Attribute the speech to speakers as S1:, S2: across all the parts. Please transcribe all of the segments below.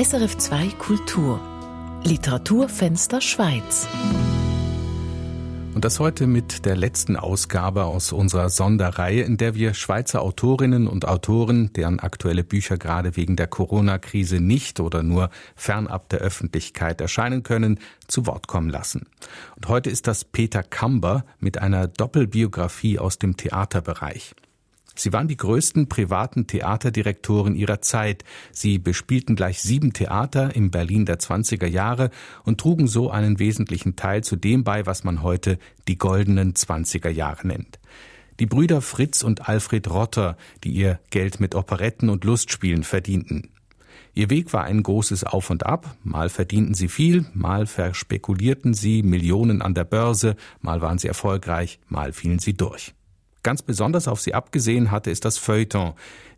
S1: SRF 2 Kultur Literaturfenster Schweiz.
S2: Und das heute mit der letzten Ausgabe aus unserer Sonderreihe, in der wir Schweizer Autorinnen und Autoren, deren aktuelle Bücher gerade wegen der Corona-Krise nicht oder nur fernab der Öffentlichkeit erscheinen können, zu Wort kommen lassen. Und heute ist das Peter Kamber mit einer Doppelbiografie aus dem Theaterbereich. Sie waren die größten privaten Theaterdirektoren ihrer Zeit. Sie bespielten gleich sieben Theater im Berlin der 20er Jahre und trugen so einen wesentlichen Teil zu dem bei, was man heute die goldenen 20er Jahre nennt. Die Brüder Fritz und Alfred Rotter, die ihr Geld mit Operetten und Lustspielen verdienten. Ihr Weg war ein großes Auf und Ab. Mal verdienten sie viel, mal verspekulierten sie Millionen an der Börse, mal waren sie erfolgreich, mal fielen sie durch. Ganz besonders auf sie abgesehen hatte es das Feuilleton,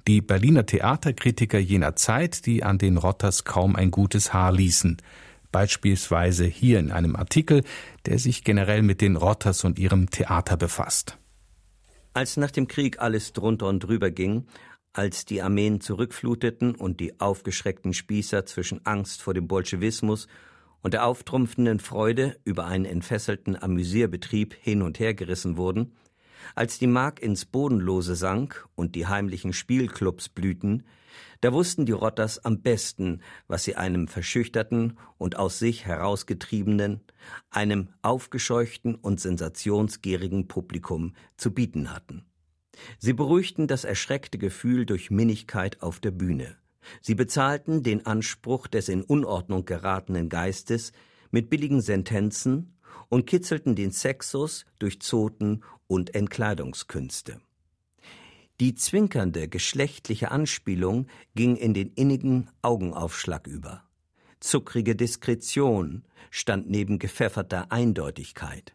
S2: die Berliner Theaterkritiker jener Zeit, die an den Rotters kaum ein gutes Haar ließen. Beispielsweise hier in einem Artikel, der sich generell mit den Rotters und ihrem Theater befasst.
S3: Als nach dem Krieg alles drunter und drüber ging, als die Armeen zurückfluteten und die aufgeschreckten Spießer zwischen Angst vor dem Bolschewismus und der auftrumpfenden Freude über einen entfesselten Amüsierbetrieb hin und her gerissen wurden, als die Mark ins Bodenlose sank und die heimlichen Spielclubs blühten, da wussten die Rotters am besten, was sie einem verschüchterten und aus sich herausgetriebenen, einem aufgescheuchten und sensationsgierigen Publikum zu bieten hatten. Sie beruhigten das erschreckte Gefühl durch Minnigkeit auf der Bühne. Sie bezahlten den Anspruch des in Unordnung geratenen Geistes mit billigen Sentenzen und kitzelten den Sexus durch Zoten und Entkleidungskünste. Die zwinkernde geschlechtliche Anspielung ging in den innigen Augenaufschlag über. Zuckrige Diskretion stand neben gepfefferter Eindeutigkeit.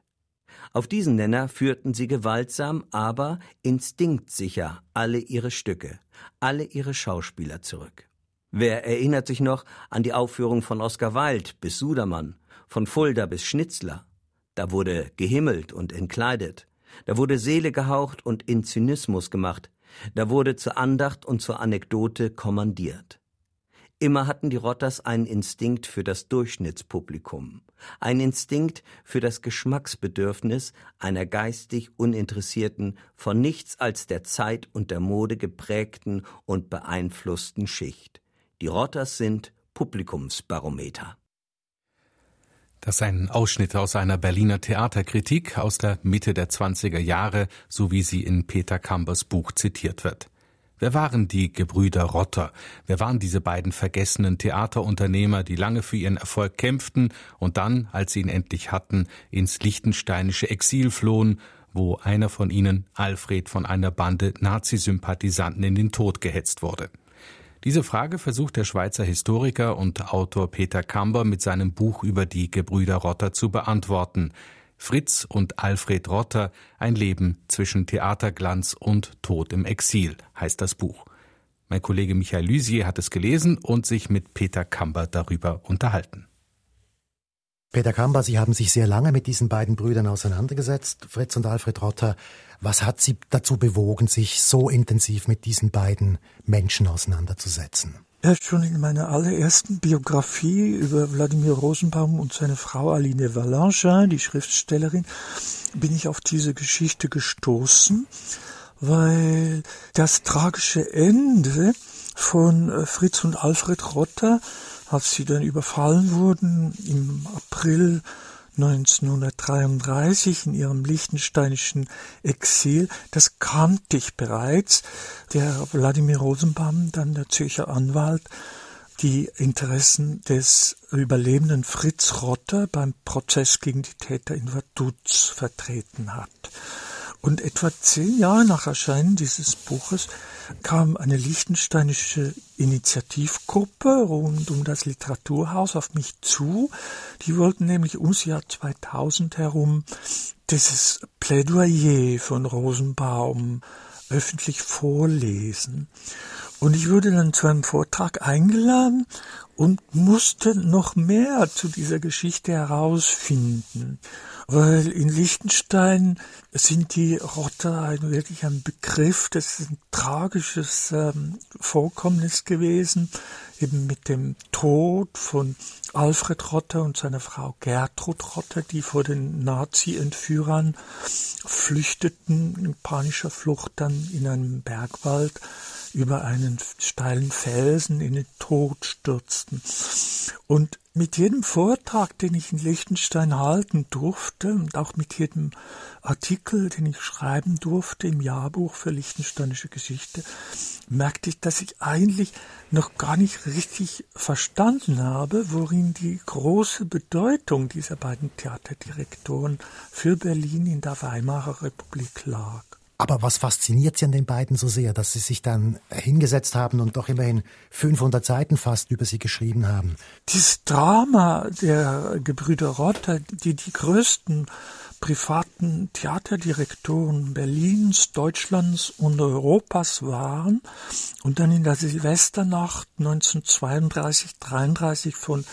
S3: Auf diesen Nenner führten sie gewaltsam, aber instinktsicher alle ihre Stücke, alle ihre Schauspieler zurück. Wer erinnert sich noch an die Aufführung von Oskar Wilde bis Sudermann, von Fulda bis Schnitzler? Da wurde gehimmelt und entkleidet, da wurde Seele gehaucht und in Zynismus gemacht. Da wurde zur Andacht und zur Anekdote kommandiert. Immer hatten die Rotters einen Instinkt für das Durchschnittspublikum, einen Instinkt für das Geschmacksbedürfnis einer geistig uninteressierten, von nichts als der Zeit und der Mode geprägten und beeinflussten Schicht. Die Rotters sind Publikumsbarometer.
S2: Das ist ein Ausschnitt aus einer Berliner Theaterkritik aus der Mitte der 20er Jahre, so wie sie in Peter Kambers Buch zitiert wird. Wer waren die Gebrüder Rotter? Wer waren diese beiden vergessenen Theaterunternehmer, die lange für ihren Erfolg kämpften und dann, als sie ihn endlich hatten, ins lichtensteinische Exil flohen, wo einer von ihnen, Alfred, von einer Bande Nazisympathisanten in den Tod gehetzt wurde? Diese Frage versucht der Schweizer Historiker und Autor Peter Kamber mit seinem Buch über die Gebrüder Rotter zu beantworten. Fritz und Alfred Rotter Ein Leben zwischen Theaterglanz und Tod im Exil heißt das Buch. Mein Kollege Michael Lysier hat es gelesen und sich mit Peter Kamber darüber unterhalten.
S4: Peter Kamber, Sie haben sich sehr lange mit diesen beiden Brüdern auseinandergesetzt, Fritz und Alfred Rotter. Was hat Sie dazu bewogen, sich so intensiv mit diesen beiden Menschen auseinanderzusetzen?
S5: Ja, schon in meiner allerersten Biografie über Wladimir Rosenbaum und seine Frau Aline Valanche, die Schriftstellerin, bin ich auf diese Geschichte gestoßen, weil das tragische Ende von äh, Fritz und Alfred Rotter, als sie dann überfallen wurden im April 1933 in ihrem liechtensteinischen Exil, das kannte ich bereits. Der Wladimir Rosenbaum, dann der Zürcher Anwalt, die Interessen des überlebenden Fritz Rotter beim Prozess gegen die Täter in Vaduz vertreten hat. Und etwa zehn Jahre nach Erscheinen dieses Buches kam eine liechtensteinische Initiativgruppe rund um das Literaturhaus auf mich zu. Die wollten nämlich ums Jahr 2000 herum dieses Plädoyer von Rosenbaum öffentlich vorlesen. Und ich wurde dann zu einem Vortrag eingeladen und musste noch mehr zu dieser Geschichte herausfinden. Weil in Liechtenstein sind die Rotter wirklich ein Begriff, das ist ein tragisches ähm, Vorkommnis gewesen, eben mit dem Tod von Alfred Rotter und seiner Frau Gertrud Rotter, die vor den Nazi-Entführern flüchteten, in panischer Flucht dann in einem Bergwald über einen steilen Felsen in den Tod stürzten. Und mit jedem Vortrag, den ich in Liechtenstein halten durfte und auch mit jedem Artikel, den ich schreiben durfte im Jahrbuch für liechtensteinische Geschichte, merkte ich, dass ich eigentlich noch gar nicht richtig verstanden habe, worin die große Bedeutung dieser beiden Theaterdirektoren für Berlin in der Weimarer Republik lag.
S4: Aber was fasziniert Sie an den beiden so sehr, dass Sie sich dann hingesetzt haben und doch immerhin 500 Seiten fast über sie geschrieben haben?
S5: Dieses Drama der Gebrüder Rotter, die die größten privaten Theaterdirektoren Berlins, Deutschlands und Europas waren und dann in der Silvesternacht 1932, 33 von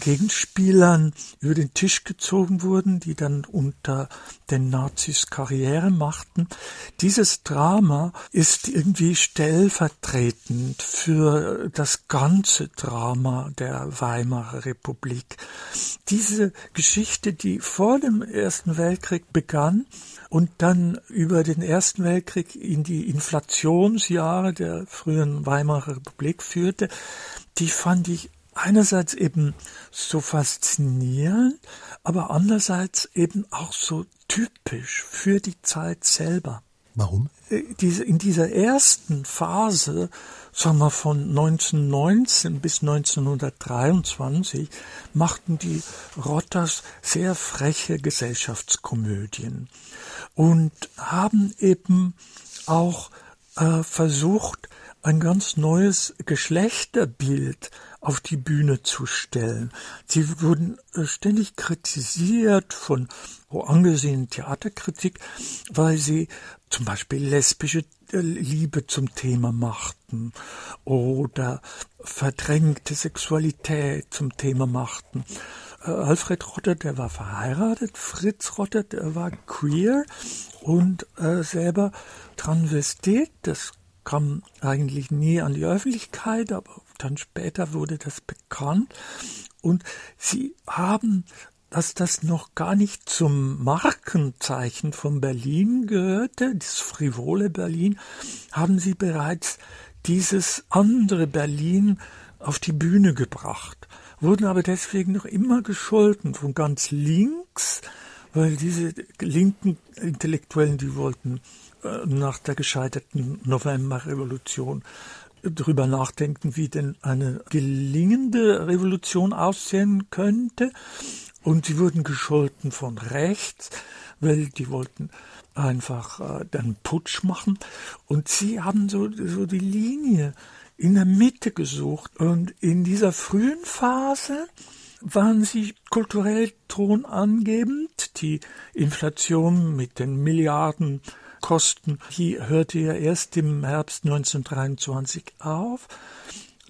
S5: Gegenspielern über den Tisch gezogen wurden, die dann unter den Nazis Karriere machten. Dieses Drama ist irgendwie stellvertretend für das ganze Drama der Weimarer Republik. Diese Geschichte, die vor dem Ersten Weltkrieg begann und dann über den Ersten Weltkrieg in die Inflationsjahre der frühen Weimarer Republik führte, die fand ich einerseits eben so faszinierend, aber andererseits eben auch so typisch für die Zeit selber.
S4: Warum?
S5: Äh, in dieser ersten Phase, sagen wir von 1919 bis 1923, machten die Rotters sehr freche Gesellschaftskomödien und haben eben auch äh, versucht, ein ganz neues Geschlechterbild auf die Bühne zu stellen. Sie wurden äh, ständig kritisiert von angesehenen Theaterkritik, weil sie zum Beispiel lesbische äh, Liebe zum Thema machten oder verdrängte Sexualität zum Thema machten. Äh, Alfred Rotter, der war verheiratet, Fritz Rotter, der war queer und äh, selber Transvestit, das kam eigentlich nie an die Öffentlichkeit, aber dann später wurde das bekannt. Und sie haben, dass das noch gar nicht zum Markenzeichen von Berlin gehörte, das frivole Berlin, haben sie bereits dieses andere Berlin auf die Bühne gebracht, wurden aber deswegen noch immer gescholten von ganz links, weil diese linken Intellektuellen, die wollten nach der gescheiterten Novemberrevolution drüber nachdenken, wie denn eine gelingende Revolution aussehen könnte. Und sie wurden gescholten von rechts, weil die wollten einfach äh, dann Putsch machen. Und sie haben so, so die Linie in der Mitte gesucht. Und in dieser frühen Phase waren sie kulturell tonangebend. Die Inflation mit den Milliarden Kosten. Die hörte ja erst im Herbst 1923 auf.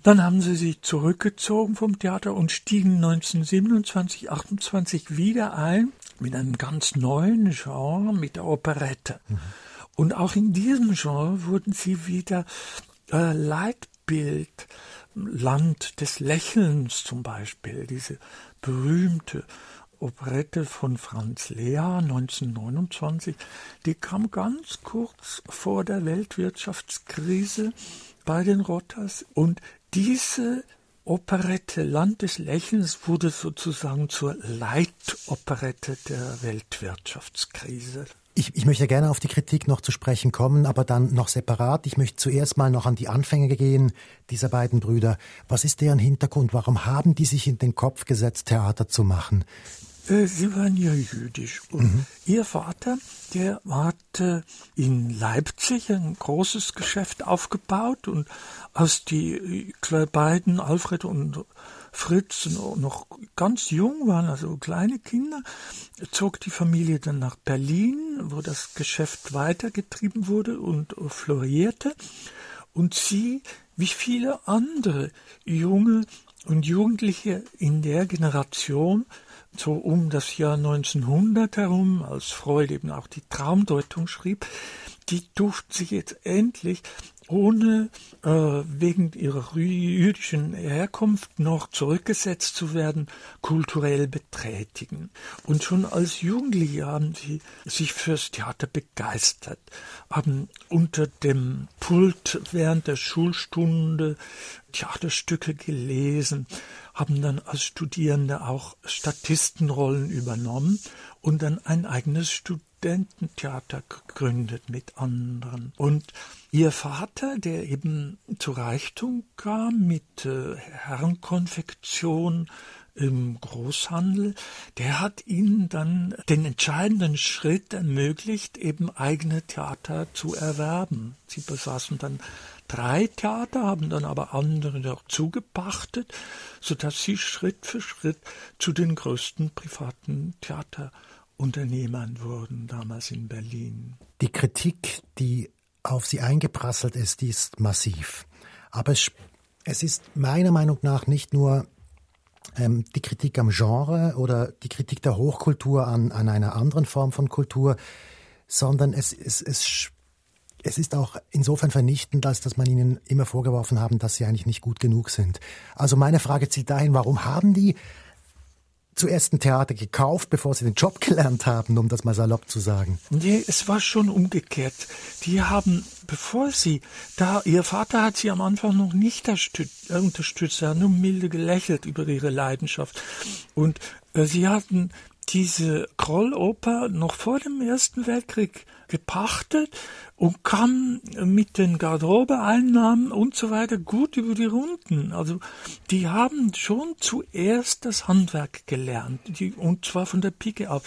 S5: Dann haben sie sich zurückgezogen vom Theater und stiegen 1927, 28 wieder ein mit einem ganz neuen Genre, mit der Operette. Mhm. Und auch in diesem Genre wurden sie wieder äh, Leitbild, Land des Lächelns zum Beispiel, diese berühmte Operette von Franz Lea 1929, die kam ganz kurz vor der Weltwirtschaftskrise bei den Rotters und diese Operette Land des Lächelns wurde sozusagen zur Leitoperette der Weltwirtschaftskrise.
S4: Ich, ich möchte gerne auf die Kritik noch zu sprechen kommen, aber dann noch separat. Ich möchte zuerst mal noch an die Anfänge gehen dieser beiden Brüder. Was ist deren Hintergrund? Warum haben die sich in den Kopf gesetzt, Theater zu machen?
S5: Äh, sie waren ja jüdisch. Und mhm. ihr Vater, der hatte in Leipzig ein großes Geschäft aufgebaut und als die beiden, Alfred und Fritz, noch ganz jung waren, also kleine Kinder, zog die Familie dann nach Berlin, wo das Geschäft weitergetrieben wurde und florierte. Und sie, wie viele andere junge und Jugendliche in der Generation, so um das Jahr 1900 herum, als Freud eben auch die Traumdeutung schrieb, die durften sich jetzt endlich ohne äh, wegen ihrer jüdischen Herkunft noch zurückgesetzt zu werden, kulturell betätigen. Und schon als Jugendliche haben sie sich fürs Theater begeistert, haben unter dem Pult während der Schulstunde Theaterstücke gelesen, haben dann als Studierende auch Statistenrollen übernommen und dann ein eigenes Studententheater gegründet mit anderen. Und Ihr Vater, der eben zu Reichtum kam mit äh, Herrenkonfektion im Großhandel, der hat ihnen dann den entscheidenden Schritt ermöglicht, eben eigene Theater zu erwerben. Sie besaßen dann drei Theater, haben dann aber andere noch zugepachtet, sodass sie Schritt für Schritt zu den größten privaten Theaterunternehmern wurden, damals in Berlin.
S4: Die Kritik, die auf sie eingeprasselt ist, die ist massiv. Aber es, es ist meiner Meinung nach nicht nur ähm, die Kritik am Genre oder die Kritik der Hochkultur an, an einer anderen Form von Kultur, sondern es, es, es, es ist auch insofern vernichtend, als dass man ihnen immer vorgeworfen haben, dass sie eigentlich nicht gut genug sind. Also meine Frage zielt dahin, warum haben die zuerst ein Theater gekauft, bevor sie den Job gelernt haben, um das mal salopp zu sagen.
S5: Nee, es war schon umgekehrt. Die haben, bevor sie, da, ihr Vater hat sie am Anfang noch nicht äh, unterstützt, er hat nur milde gelächelt über ihre Leidenschaft. Und äh, sie hatten diese Krolloper noch vor dem Ersten Weltkrieg gepachtet und kam mit den Garderobeeinnahmen und so weiter gut über die Runden. Also die haben schon zuerst das Handwerk gelernt, die, und zwar von der Pike auf,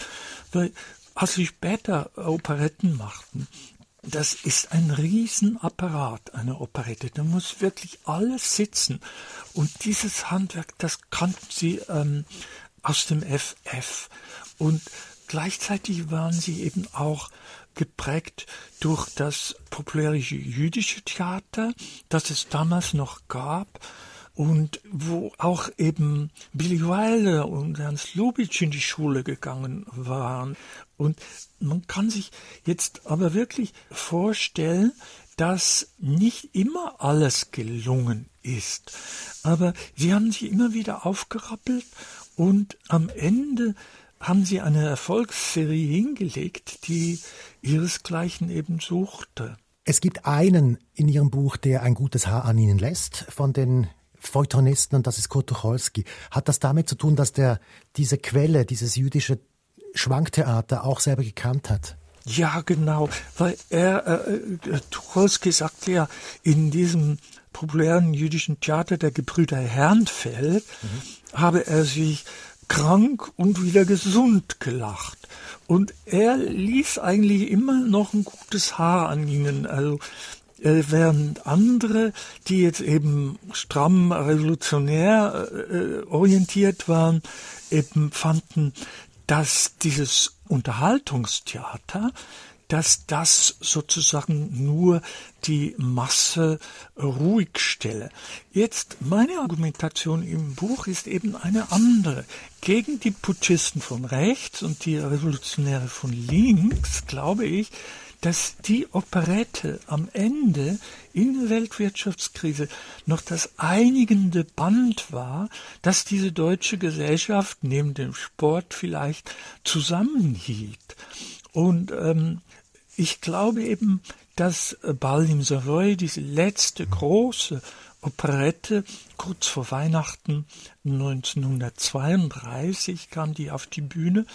S5: weil als sie später Operetten machten. Das ist ein Riesenapparat, eine Operette. Da muss wirklich alles sitzen. Und dieses Handwerk, das kannten sie ähm, aus dem FF. Und gleichzeitig waren sie eben auch geprägt durch das populäre jüdische Theater, das es damals noch gab und wo auch eben Billy Wilder und Ernst Lubitsch in die Schule gegangen waren. Und man kann sich jetzt aber wirklich vorstellen, dass nicht immer alles gelungen ist. Aber sie haben sich immer wieder aufgerappelt und am Ende haben sie eine Erfolgsserie hingelegt, die ihresgleichen eben suchte.
S4: Es gibt einen in Ihrem Buch, der ein gutes Haar an Ihnen lässt, von den Feuilletonisten, und das ist Kurt Tucholsky. Hat das damit zu tun, dass der diese Quelle, dieses jüdische Schwanktheater auch selber gekannt hat?
S5: Ja, genau, weil er, äh, äh Tucholsky sagt ja in diesem populären jüdischen Theater der Gebrüder Herrnfeld, mhm. habe er sich krank und wieder gesund gelacht. Und er ließ eigentlich immer noch ein gutes Haar an ihnen. Also äh, während andere, die jetzt eben stramm revolutionär äh, orientiert waren, eben fanden, dass dieses Unterhaltungstheater dass das sozusagen nur die Masse ruhig stelle. Jetzt meine Argumentation im Buch ist eben eine andere. Gegen die Putschisten von rechts und die Revolutionäre von links glaube ich, dass die Operette am Ende in der Weltwirtschaftskrise noch das einigende Band war, das diese deutsche Gesellschaft neben dem Sport vielleicht zusammenhielt. Und ähm, ich glaube eben, dass Ball im Savoy, diese letzte große Operette, kurz vor Weihnachten 1932 kam die auf die Bühne,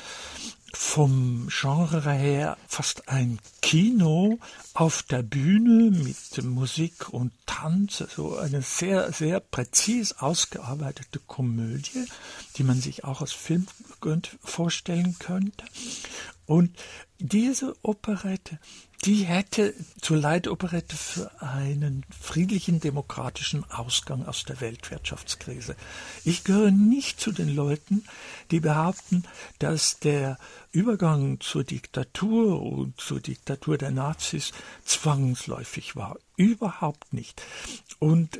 S5: vom Genre her fast ein Kino auf der Bühne mit Musik und Tanz, also eine sehr, sehr präzis ausgearbeitete Komödie, die man sich auch als Film vorstellen könnte. Und diese Operette die hätte zur Leitoperette für einen friedlichen demokratischen Ausgang aus der Weltwirtschaftskrise. Ich gehöre nicht zu den Leuten, die behaupten, dass der Übergang zur Diktatur und zur Diktatur der Nazis zwangsläufig war. Überhaupt nicht. Und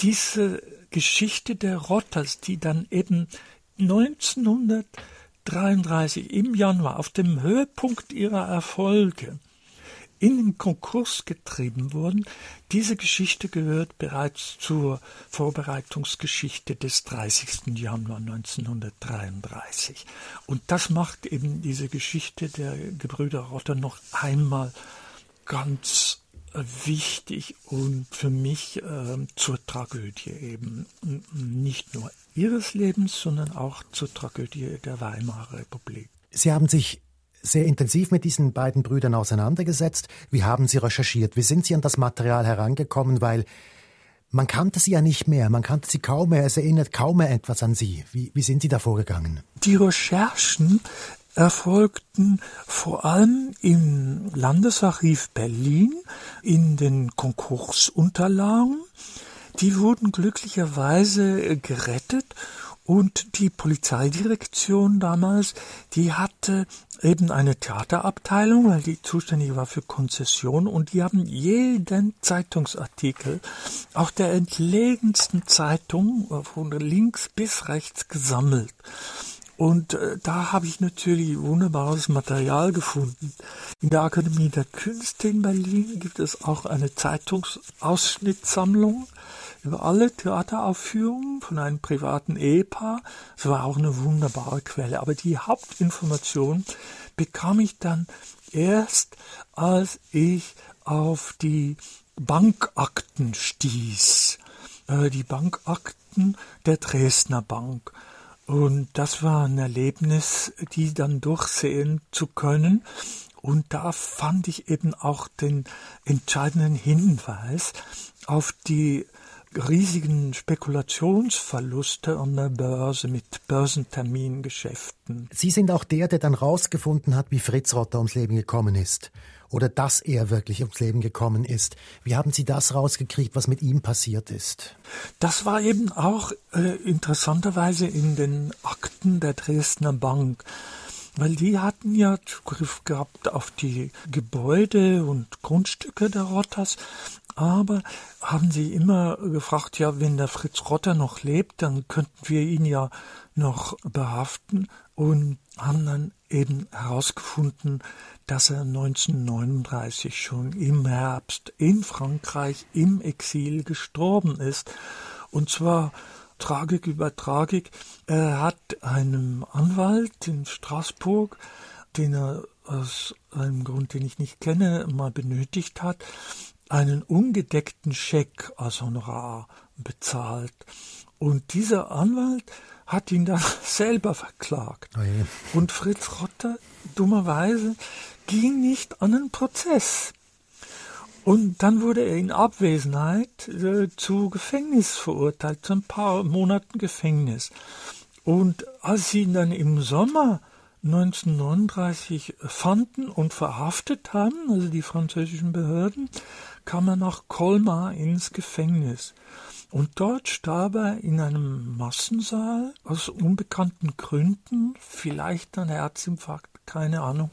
S5: diese Geschichte der Rotters, die dann eben 1933 im Januar auf dem Höhepunkt ihrer Erfolge in den Konkurs getrieben wurden. Diese Geschichte gehört bereits zur Vorbereitungsgeschichte des 30. Januar 1933. Und das macht eben diese Geschichte der Gebrüder Rotter noch einmal ganz wichtig und für mich äh, zur Tragödie eben. Nicht nur ihres Lebens, sondern auch zur Tragödie der Weimarer Republik.
S4: Sie haben sich sehr intensiv mit diesen beiden Brüdern auseinandergesetzt. Wie haben Sie recherchiert? Wie sind Sie an das Material herangekommen? Weil man kannte sie ja nicht mehr, man kannte sie kaum mehr, es erinnert kaum mehr etwas an sie. Wie, wie sind Sie da vorgegangen?
S5: Die Recherchen erfolgten vor allem im Landesarchiv Berlin in den Konkursunterlagen. Die wurden glücklicherweise gerettet und die Polizeidirektion damals, die hatte eben eine Theaterabteilung, weil die zuständig war für Konzession und die haben jeden Zeitungsartikel, auch der entlegensten Zeitung, von links bis rechts gesammelt. Und äh, da habe ich natürlich wunderbares Material gefunden. In der Akademie der Künste in Berlin gibt es auch eine Zeitungsausschnittsammlung über alle Theateraufführungen von einem privaten Ehepaar. Das war auch eine wunderbare Quelle. Aber die Hauptinformation bekam ich dann erst, als ich auf die Bankakten stieß. Äh, die Bankakten der Dresdner Bank. Und das war ein Erlebnis, die dann durchsehen zu können. Und da fand ich eben auch den entscheidenden Hinweis auf die riesigen Spekulationsverluste an der Börse mit Börsentermingeschäften.
S4: Sie sind auch der, der dann rausgefunden hat, wie Fritz Rotter ums Leben gekommen ist. Oder dass er wirklich ums Leben gekommen ist. Wie haben Sie das rausgekriegt, was mit ihm passiert ist?
S5: Das war eben auch äh, interessanterweise in den Akten der Dresdner Bank weil die hatten ja Zugriff gehabt auf die Gebäude und Grundstücke der Rotters aber haben sie immer gefragt, ja, wenn der Fritz Rotter noch lebt, dann könnten wir ihn ja noch behaften und haben dann eben herausgefunden, dass er 1939 schon im Herbst in Frankreich im Exil gestorben ist. Und zwar Tragik über Tragik. Er hat einem Anwalt in Straßburg, den er aus einem Grund, den ich nicht kenne, mal benötigt hat, einen ungedeckten Scheck als Honorar bezahlt. Und dieser Anwalt hat ihn dann selber verklagt. Oh und Fritz Rotter, dummerweise, ging nicht an den Prozess. Und dann wurde er in Abwesenheit äh, zu Gefängnis verurteilt, zu ein paar Monaten Gefängnis. Und als sie ihn dann im Sommer 1939 fanden und verhaftet haben, also die französischen Behörden, kam er nach Colmar ins Gefängnis. Und dort starb er in einem Massensaal aus unbekannten Gründen, vielleicht ein Herzinfarkt, keine Ahnung.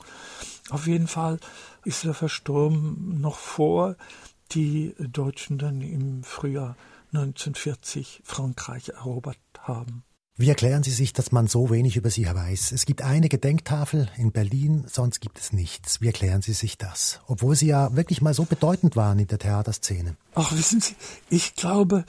S5: Auf jeden Fall ist er verstorben noch vor die Deutschen dann im Frühjahr 1940 Frankreich erobert haben.
S4: Wie erklären Sie sich, dass man so wenig über Sie weiß? Es gibt eine Gedenktafel in Berlin, sonst gibt es nichts. Wie erklären Sie sich das? Obwohl Sie ja wirklich mal so bedeutend waren in der Theaterszene.
S5: Ach, wissen Sie, ich glaube,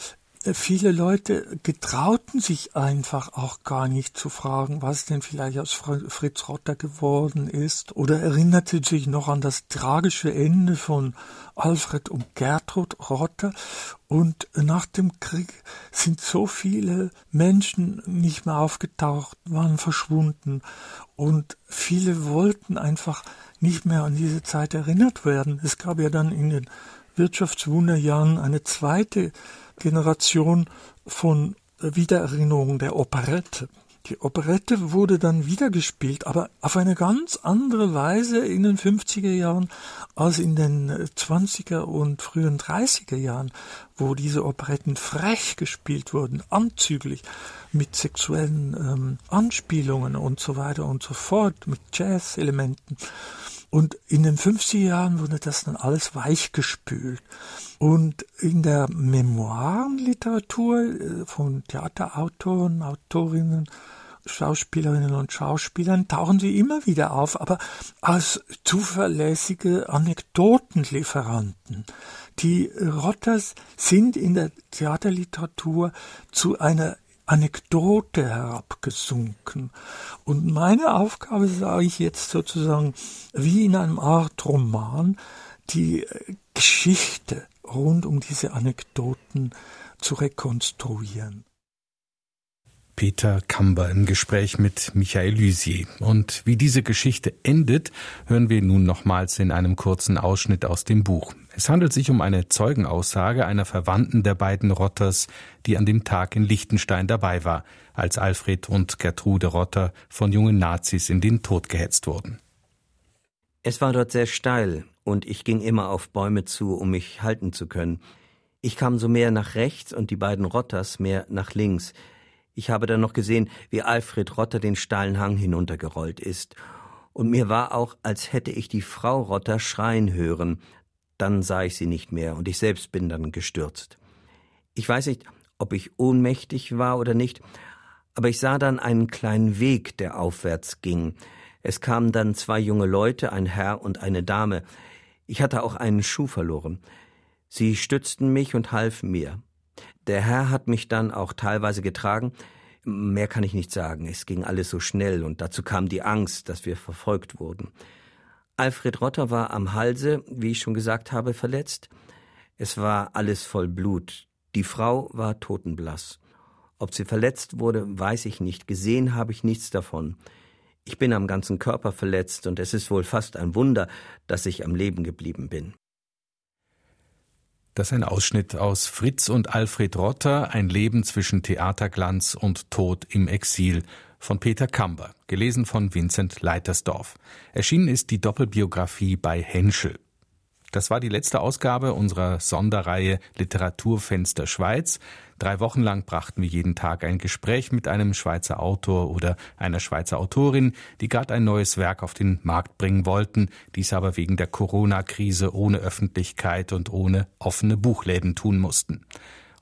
S5: viele Leute getrauten sich einfach auch gar nicht zu fragen, was denn vielleicht aus Fritz Rotter geworden ist, oder erinnerte sich noch an das tragische Ende von Alfred und Gertrud Rotter. Und nach dem Krieg sind so viele Menschen nicht mehr aufgetaucht, waren verschwunden. Und viele wollten einfach nicht mehr an diese Zeit erinnert werden. Es gab ja dann in den Wirtschaftswunderjahren eine zweite Generation von Wiedererinnerungen der Operette. Die Operette wurde dann wieder gespielt, aber auf eine ganz andere Weise in den 50er Jahren als in den 20er und frühen 30er Jahren, wo diese Operetten frech gespielt wurden, anzüglich, mit sexuellen ähm, Anspielungen und so weiter und so fort, mit Jazz-Elementen. Und in den 50er Jahren wurde das dann alles weichgespült. Und in der Memoirenliteratur äh, von Theaterautoren, Autorinnen, Schauspielerinnen und Schauspielern tauchen sie immer wieder auf, aber als zuverlässige Anekdotenlieferanten. Die Rotters sind in der Theaterliteratur zu einer Anekdote herabgesunken. Und meine Aufgabe sage ich jetzt sozusagen wie in einem Art Roman, die Geschichte rund um diese Anekdoten zu rekonstruieren.
S2: Peter Kamber im Gespräch mit Michael Lysier. Und wie diese Geschichte endet, hören wir nun nochmals in einem kurzen Ausschnitt aus dem Buch. Es handelt sich um eine Zeugenaussage einer Verwandten der beiden Rotters, die an dem Tag in Liechtenstein dabei war, als Alfred und Gertrude Rotter von jungen Nazis in den Tod gehetzt wurden.
S3: Es war dort sehr steil, und ich ging immer auf Bäume zu, um mich halten zu können. Ich kam so mehr nach rechts und die beiden Rotters mehr nach links. Ich habe dann noch gesehen, wie Alfred Rotter den steilen Hang hinuntergerollt ist. Und mir war auch, als hätte ich die Frau Rotter schreien hören. Dann sah ich sie nicht mehr und ich selbst bin dann gestürzt. Ich weiß nicht, ob ich ohnmächtig war oder nicht, aber ich sah dann einen kleinen Weg, der aufwärts ging. Es kamen dann zwei junge Leute, ein Herr und eine Dame. Ich hatte auch einen Schuh verloren. Sie stützten mich und halfen mir. Der Herr hat mich dann auch teilweise getragen. Mehr kann ich nicht sagen. Es ging alles so schnell und dazu kam die Angst, dass wir verfolgt wurden. Alfred Rotter war am Halse, wie ich schon gesagt habe, verletzt. Es war alles voll Blut. Die Frau war totenblass. Ob sie verletzt wurde, weiß ich nicht. Gesehen habe ich nichts davon. Ich bin am ganzen Körper verletzt und es ist wohl fast ein Wunder, dass ich am Leben geblieben bin.
S2: Das ist ein Ausschnitt aus Fritz und Alfred Rotter, ein Leben zwischen Theaterglanz und Tod im Exil von Peter Kamber, gelesen von Vincent Leitersdorf. Erschienen ist die Doppelbiografie bei Henschel. Das war die letzte Ausgabe unserer Sonderreihe Literaturfenster Schweiz. Drei Wochen lang brachten wir jeden Tag ein Gespräch mit einem Schweizer Autor oder einer Schweizer Autorin, die gerade ein neues Werk auf den Markt bringen wollten, dies aber wegen der Corona-Krise ohne Öffentlichkeit und ohne offene Buchläden tun mussten.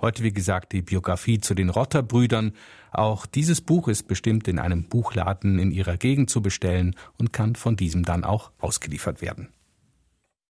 S2: Heute, wie gesagt, die Biografie zu den Rotterbrüdern. Auch dieses Buch ist bestimmt in einem Buchladen in Ihrer Gegend zu bestellen und kann von diesem dann auch ausgeliefert werden.